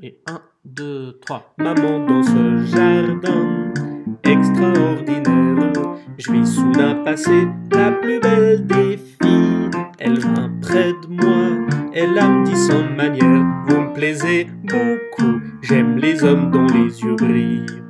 Et 1, 2, 3. Maman dans ce jardin extraordinaire, je vis soudain passer la plus belle des filles. Elle vint près de moi, elle a me dit sans manière, vous me plaisez beaucoup, j'aime les hommes dont les yeux brillent.